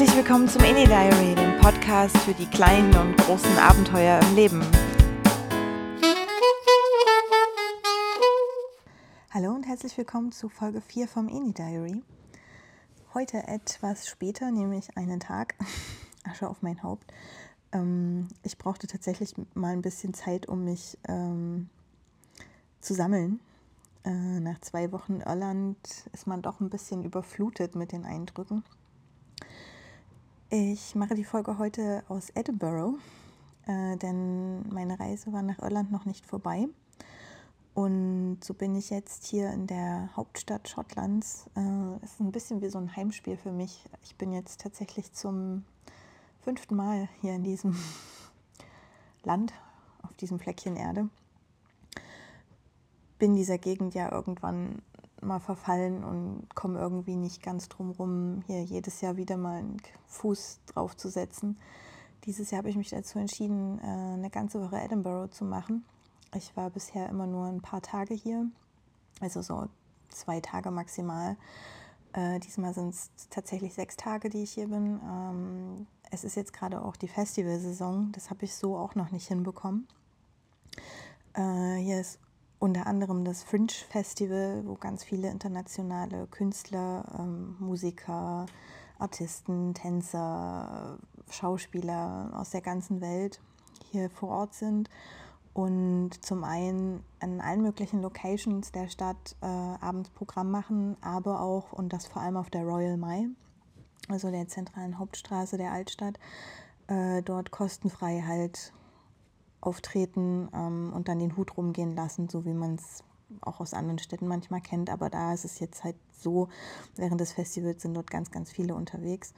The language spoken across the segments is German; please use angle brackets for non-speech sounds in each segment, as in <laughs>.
Herzlich willkommen zum Any Diary, dem Podcast für die kleinen und großen Abenteuer im Leben. Hallo und herzlich willkommen zu Folge 4 vom Any Diary. Heute etwas später, nämlich einen Tag, <laughs> Asche auf mein Haupt. Ähm, ich brauchte tatsächlich mal ein bisschen Zeit, um mich ähm, zu sammeln. Äh, nach zwei Wochen Irland ist man doch ein bisschen überflutet mit den Eindrücken. Ich mache die Folge heute aus Edinburgh, äh, denn meine Reise war nach Irland noch nicht vorbei. Und so bin ich jetzt hier in der Hauptstadt Schottlands. Äh, ist ein bisschen wie so ein Heimspiel für mich. Ich bin jetzt tatsächlich zum fünften Mal hier in diesem <laughs> Land, auf diesem Fleckchen Erde. Bin dieser Gegend ja irgendwann mal verfallen und komme irgendwie nicht ganz drum rum, hier jedes Jahr wieder mal einen Fuß drauf zu setzen. Dieses Jahr habe ich mich dazu entschieden, äh, eine ganze Woche Edinburgh zu machen. Ich war bisher immer nur ein paar Tage hier, also so zwei Tage maximal. Äh, diesmal sind es tatsächlich sechs Tage, die ich hier bin. Ähm, es ist jetzt gerade auch die Festivalsaison, das habe ich so auch noch nicht hinbekommen. Äh, hier ist unter anderem das Fringe Festival, wo ganz viele internationale Künstler, ähm, Musiker, Artisten, Tänzer, Schauspieler aus der ganzen Welt hier vor Ort sind und zum einen an allen möglichen Locations der Stadt äh, abends Programm machen, aber auch und das vor allem auf der Royal Mile, also der zentralen Hauptstraße der Altstadt, äh, dort kostenfrei halt auftreten ähm, und dann den Hut rumgehen lassen, so wie man es auch aus anderen Städten manchmal kennt. Aber da ist es jetzt halt so, während des Festivals sind dort ganz, ganz viele unterwegs.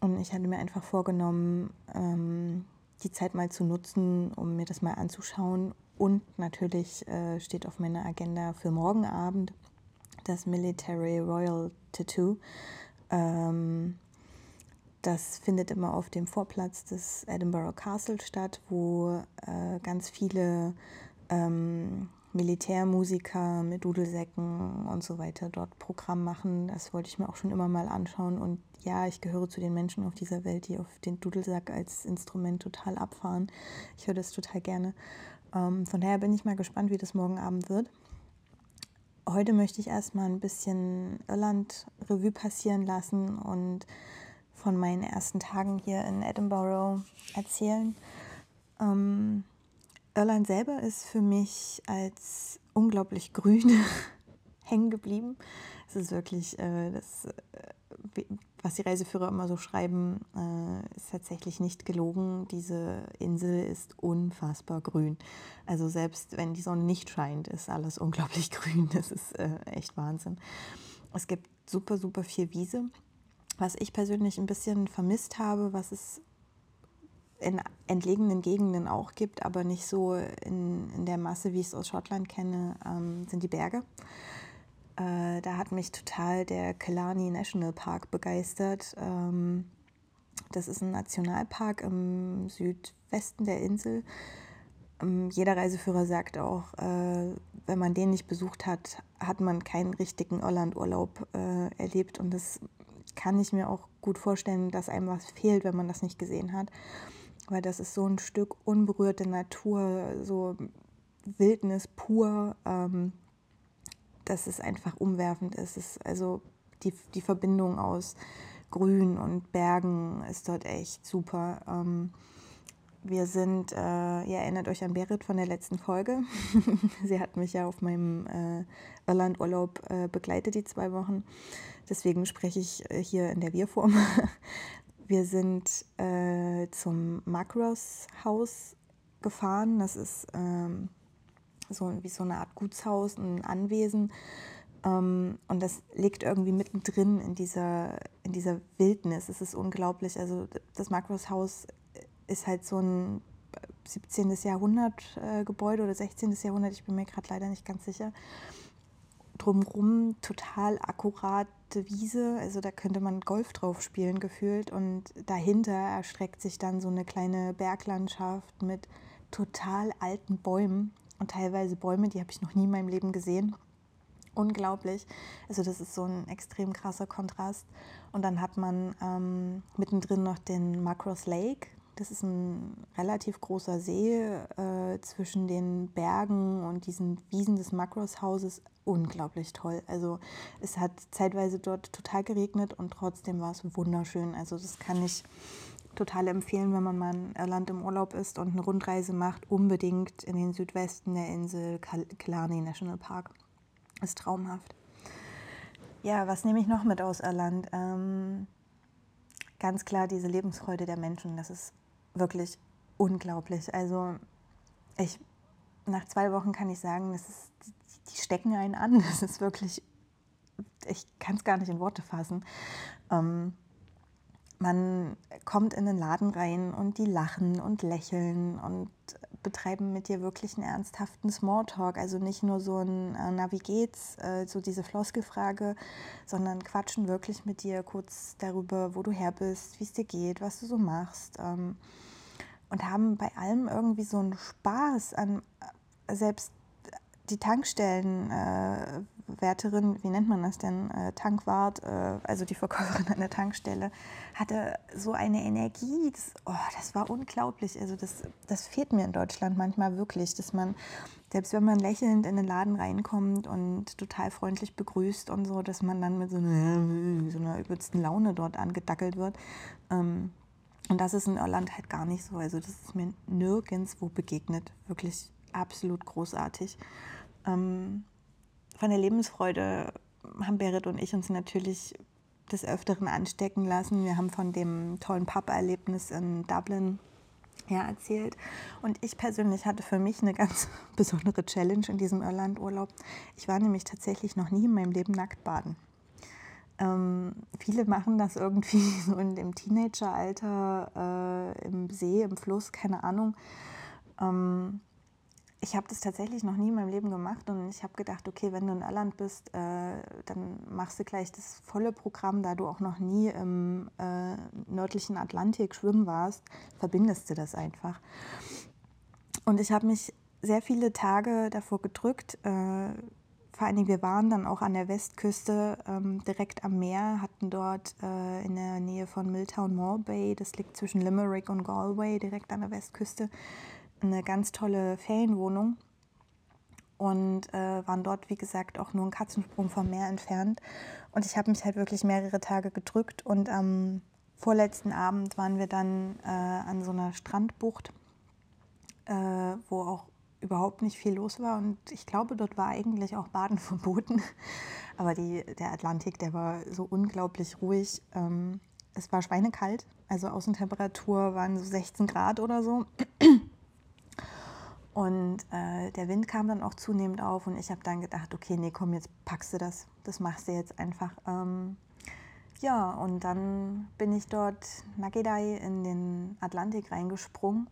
Und ich hatte mir einfach vorgenommen, ähm, die Zeit mal zu nutzen, um mir das mal anzuschauen. Und natürlich äh, steht auf meiner Agenda für morgen Abend das Military Royal Tattoo. Ähm, das findet immer auf dem Vorplatz des Edinburgh Castle statt, wo äh, ganz viele ähm, Militärmusiker mit Dudelsäcken und so weiter dort Programm machen. Das wollte ich mir auch schon immer mal anschauen. Und ja, ich gehöre zu den Menschen auf dieser Welt, die auf den Dudelsack als Instrument total abfahren. Ich höre das total gerne. Ähm, von daher bin ich mal gespannt, wie das morgen Abend wird. Heute möchte ich erstmal ein bisschen Irland Revue passieren lassen und von meinen ersten Tagen hier in Edinburgh erzählen. Ähm, Irland selber ist für mich als unglaublich grün <laughs> hängen geblieben. Es ist wirklich äh, das, äh, was die Reiseführer immer so schreiben, äh, ist tatsächlich nicht gelogen. Diese Insel ist unfassbar grün. Also selbst wenn die Sonne nicht scheint, ist alles unglaublich <laughs> grün. Das ist äh, echt Wahnsinn. Es gibt super, super viel Wiese was ich persönlich ein bisschen vermisst habe, was es in entlegenen Gegenden auch gibt, aber nicht so in, in der Masse, wie ich es aus Schottland kenne, ähm, sind die Berge. Äh, da hat mich total der Killarney National Park begeistert. Ähm, das ist ein Nationalpark im Südwesten der Insel. Ähm, jeder Reiseführer sagt auch, äh, wenn man den nicht besucht hat, hat man keinen richtigen Irlandurlaub äh, erlebt. Und das kann ich mir auch gut vorstellen, dass einem was fehlt, wenn man das nicht gesehen hat. Weil das ist so ein Stück unberührte Natur, so Wildnis pur, ähm, dass es einfach umwerfend ist. Es ist also die, die Verbindung aus Grün und Bergen ist dort echt super. Ähm, wir sind, äh, ihr erinnert euch an Berit von der letzten Folge. <laughs> Sie hat mich ja auf meinem äh, Irlandurlaub äh, begleitet, die zwei Wochen. Deswegen spreche ich äh, hier in der Wir-Form. <laughs> Wir sind äh, zum Macros Haus gefahren. Das ist ähm, so wie so eine Art Gutshaus, ein Anwesen. Ähm, und das liegt irgendwie mittendrin in dieser, in dieser Wildnis. Es ist unglaublich. Also das Macros Haus ist halt so ein 17. Jahrhundert äh, Gebäude oder 16. Jahrhundert, ich bin mir gerade leider nicht ganz sicher. Drumherum total akkurate Wiese, also da könnte man Golf drauf spielen gefühlt und dahinter erstreckt sich dann so eine kleine Berglandschaft mit total alten Bäumen und teilweise Bäume, die habe ich noch nie in meinem Leben gesehen. unglaublich. Also das ist so ein extrem krasser Kontrast. Und dann hat man ähm, mittendrin noch den Macross Lake. Das ist ein relativ großer See äh, zwischen den Bergen und diesen Wiesen des Macross-Hauses. Unglaublich toll. Also es hat zeitweise dort total geregnet und trotzdem war es wunderschön. Also das kann ich total empfehlen, wenn man mal in Irland im Urlaub ist und eine Rundreise macht. Unbedingt in den Südwesten der Insel Killarney National Park. Ist traumhaft. Ja, was nehme ich noch mit aus Irland? Ähm, ganz klar diese Lebensfreude der Menschen. Das ist wirklich unglaublich. Also ich, nach zwei Wochen kann ich sagen, das ist, die stecken einen an. <laughs> Das ist wirklich, ich kann es gar nicht in Worte fassen. Ähm, man kommt in den Laden rein und die lachen und lächeln und betreiben mit dir wirklich einen ernsthaften Smalltalk. Also nicht nur so ein äh, Na, wie geht's, äh, so diese Floskelfrage, sondern quatschen wirklich mit dir kurz darüber, wo du her bist, wie es dir geht, was du so machst. Ähm, und haben bei allem irgendwie so einen Spaß an äh, selbst die Tankstellenwärterin, äh, wie nennt man das denn, äh, Tankwart, äh, also die Verkäuferin an der Tankstelle, hatte so eine Energie, das, oh, das war unglaublich. Also das, das fehlt mir in Deutschland manchmal wirklich, dass man, selbst wenn man lächelnd in den Laden reinkommt und total freundlich begrüßt und so, dass man dann mit so einer, so einer übelsten Laune dort angedackelt wird. Ähm, und das ist in Irland halt gar nicht so. Also das ist mir nirgendwo begegnet. Wirklich absolut großartig. Ähm, von der Lebensfreude haben Berit und ich uns natürlich des Öfteren anstecken lassen. Wir haben von dem tollen Pub-Erlebnis in Dublin ja, erzählt. Und ich persönlich hatte für mich eine ganz <laughs> besondere Challenge in diesem Irland-Urlaub. Ich war nämlich tatsächlich noch nie in meinem Leben nackt baden. Ähm, viele machen das irgendwie <laughs> so in dem Teenageralter, äh, im See, im Fluss, keine Ahnung. Ähm, ich habe das tatsächlich noch nie in meinem Leben gemacht und ich habe gedacht, okay, wenn du in Irland bist, äh, dann machst du gleich das volle Programm, da du auch noch nie im äh, nördlichen Atlantik schwimmen warst, verbindest du das einfach. Und ich habe mich sehr viele Tage davor gedrückt. Äh, vor Dingen, wir waren dann auch an der Westküste, ähm, direkt am Meer, hatten dort äh, in der Nähe von Milltown Mall Bay, das liegt zwischen Limerick und Galway, direkt an der Westküste, eine ganz tolle Ferienwohnung und äh, waren dort, wie gesagt, auch nur einen Katzensprung vom Meer entfernt. Und ich habe mich halt wirklich mehrere Tage gedrückt und am vorletzten Abend waren wir dann äh, an so einer Strandbucht, äh, wo auch überhaupt nicht viel los war. Und ich glaube, dort war eigentlich auch Baden <laughs> verboten. Aber die, der Atlantik, der war so unglaublich ruhig. Ähm, es war schweinekalt, also Außentemperatur waren so 16 Grad oder so. Und äh, der Wind kam dann auch zunehmend auf und ich habe dann gedacht, okay, nee, komm, jetzt packst du das, das machst du jetzt einfach. Ähm, ja, und dann bin ich dort Nagedai in den Atlantik reingesprungen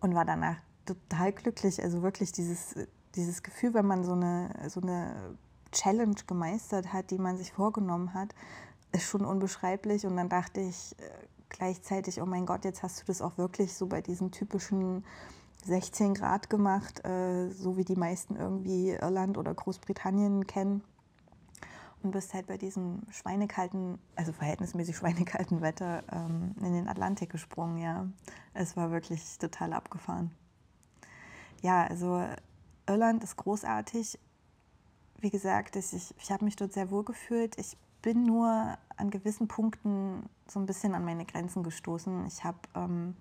und war danach total glücklich. Also wirklich dieses, dieses Gefühl, wenn man so eine, so eine Challenge gemeistert hat, die man sich vorgenommen hat, ist schon unbeschreiblich. Und dann dachte ich äh, gleichzeitig, oh mein Gott, jetzt hast du das auch wirklich so bei diesen typischen 16 Grad gemacht, äh, so wie die meisten irgendwie Irland oder Großbritannien kennen. Und bist halt bei diesem schweinekalten, also verhältnismäßig <laughs> schweinekalten Wetter ähm, in den Atlantik gesprungen, ja. Es war wirklich total abgefahren. Ja, also Irland ist großartig. Wie gesagt, ich, ich habe mich dort sehr wohl gefühlt. Ich bin nur an gewissen Punkten so ein bisschen an meine Grenzen gestoßen. Ich habe ähm,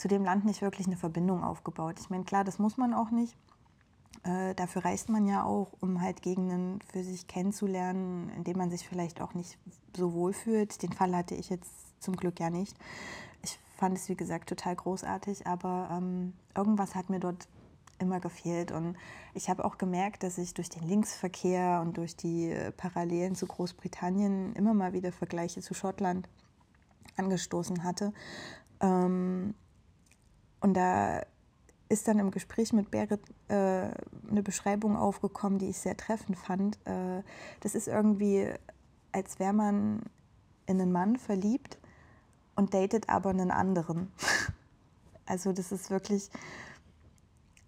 zu dem Land nicht wirklich eine Verbindung aufgebaut. Ich meine, klar, das muss man auch nicht. Äh, dafür reist man ja auch, um halt Gegenden für sich kennenzulernen, in denen man sich vielleicht auch nicht so wohl fühlt. Den Fall hatte ich jetzt zum Glück ja nicht. Ich fand es, wie gesagt, total großartig, aber ähm, irgendwas hat mir dort immer gefehlt. Und ich habe auch gemerkt, dass ich durch den Linksverkehr und durch die Parallelen zu Großbritannien immer mal wieder Vergleiche zu Schottland angestoßen hatte. Ähm, und da ist dann im Gespräch mit Berit äh, eine Beschreibung aufgekommen, die ich sehr treffend fand. Äh, das ist irgendwie, als wäre man in einen Mann verliebt und datet aber einen anderen. <laughs> also das ist wirklich,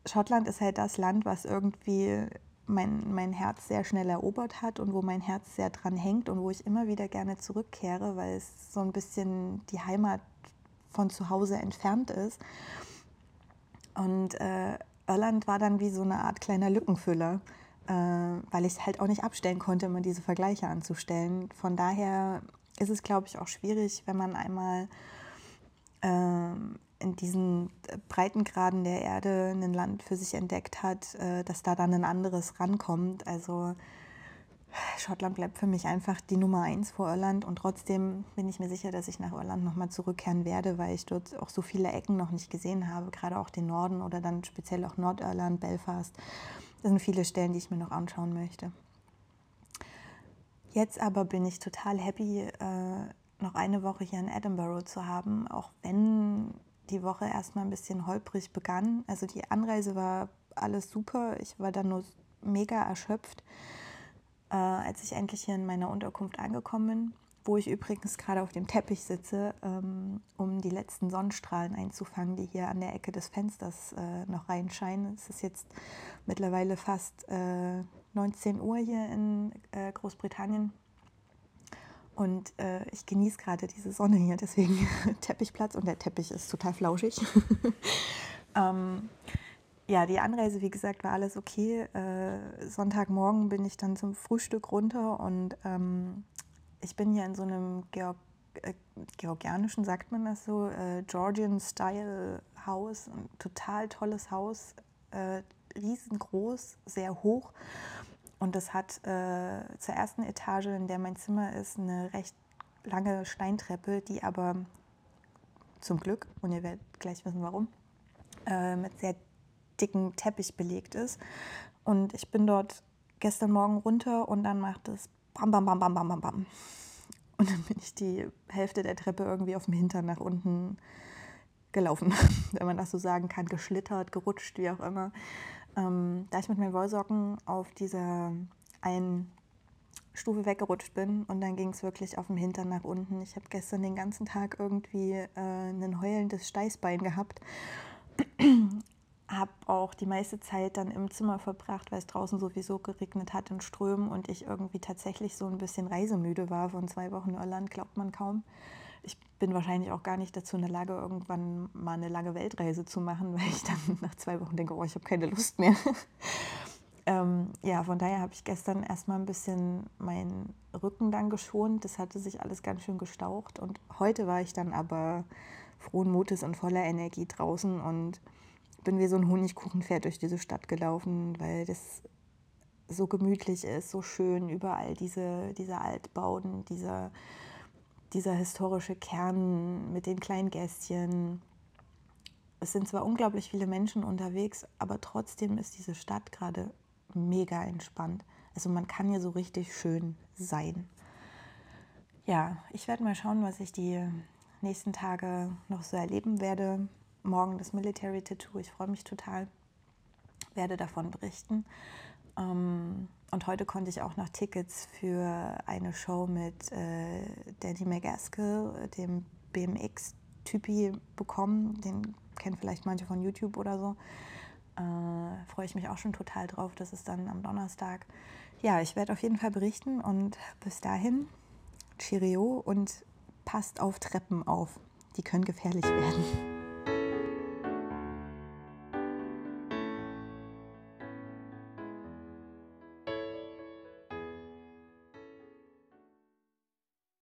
Schottland ist halt das Land, was irgendwie mein, mein Herz sehr schnell erobert hat und wo mein Herz sehr dran hängt und wo ich immer wieder gerne zurückkehre, weil es so ein bisschen die Heimat von zu Hause entfernt ist. Und äh, Irland war dann wie so eine Art kleiner Lückenfüller, äh, weil ich es halt auch nicht abstellen konnte, immer diese Vergleiche anzustellen. Von daher ist es, glaube ich, auch schwierig, wenn man einmal äh, in diesen Breitengraden der Erde ein Land für sich entdeckt hat, äh, dass da dann ein anderes rankommt. Also Schottland bleibt für mich einfach die Nummer eins vor Irland und trotzdem bin ich mir sicher, dass ich nach Irland nochmal zurückkehren werde, weil ich dort auch so viele Ecken noch nicht gesehen habe, gerade auch den Norden oder dann speziell auch Nordirland, Belfast. Das sind viele Stellen, die ich mir noch anschauen möchte. Jetzt aber bin ich total happy, äh, noch eine Woche hier in Edinburgh zu haben, auch wenn die Woche erstmal ein bisschen holprig begann. Also die Anreise war alles super. Ich war dann nur mega erschöpft, äh, als ich endlich hier in meiner Unterkunft angekommen bin, wo ich übrigens gerade auf dem Teppich sitze, ähm, um die letzten Sonnenstrahlen einzufangen, die hier an der Ecke des Fensters äh, noch reinscheinen. Es ist jetzt mittlerweile fast äh, 19 Uhr hier in äh, Großbritannien und äh, ich genieße gerade diese Sonne hier, deswegen <laughs> Teppichplatz und der Teppich ist total flauschig. <laughs> ähm, ja, die Anreise, wie gesagt, war alles okay. Äh, Sonntagmorgen bin ich dann zum Frühstück runter und ähm, ich bin hier in so einem Georg äh, georgianischen, sagt man das so, äh, Georgian-Style-Haus, ein total tolles Haus, äh, riesengroß, sehr hoch und das hat äh, zur ersten Etage, in der mein Zimmer ist, eine recht lange Steintreppe, die aber zum Glück, und ihr werdet gleich wissen warum, äh, mit sehr dicken Teppich belegt ist. Und ich bin dort gestern Morgen runter und dann macht es bam, bam, bam, bam, bam, bam, bam. Und dann bin ich die Hälfte der Treppe irgendwie auf dem Hintern nach unten gelaufen, <laughs> wenn man das so sagen kann, geschlittert, gerutscht, wie auch immer. Ähm, da ich mit meinen Wollsocken auf dieser einen Stufe weggerutscht bin und dann ging es wirklich auf dem Hintern nach unten. Ich habe gestern den ganzen Tag irgendwie äh, ein heulendes Steißbein gehabt. <clears throat> habe auch die meiste Zeit dann im Zimmer verbracht, weil es draußen sowieso geregnet hat in Strömen und ich irgendwie tatsächlich so ein bisschen reisemüde war von zwei Wochen Irland, glaubt man kaum ich bin wahrscheinlich auch gar nicht dazu in der Lage, irgendwann mal eine lange Weltreise zu machen, weil ich dann <laughs> nach zwei Wochen denke, oh, ich habe keine Lust mehr. <laughs> ähm, ja, von daher habe ich gestern erstmal ein bisschen meinen Rücken dann geschont. Das hatte sich alles ganz schön gestaucht. Und heute war ich dann aber frohen Mutes und voller Energie draußen und bin wie so ein Honigkuchenpferd durch diese Stadt gelaufen, weil das so gemütlich ist, so schön, überall diese, diese Altbauten, dieser dieser historische Kern mit den kleinen Gästchen. Es sind zwar unglaublich viele Menschen unterwegs, aber trotzdem ist diese Stadt gerade mega entspannt. Also man kann hier so richtig schön sein. Ja, ich werde mal schauen, was ich die nächsten Tage noch so erleben werde. Morgen das Military Tattoo, ich freue mich total, werde davon berichten. Ähm, und heute konnte ich auch noch Tickets für eine Show mit äh, Danny McGaskill, dem BMX-Typi, bekommen. Den kennen vielleicht manche von YouTube oder so. Äh, freue ich mich auch schon total drauf. Das ist dann am Donnerstag. Ja, ich werde auf jeden Fall berichten und bis dahin, Cheerio und passt auf Treppen auf. Die können gefährlich werden.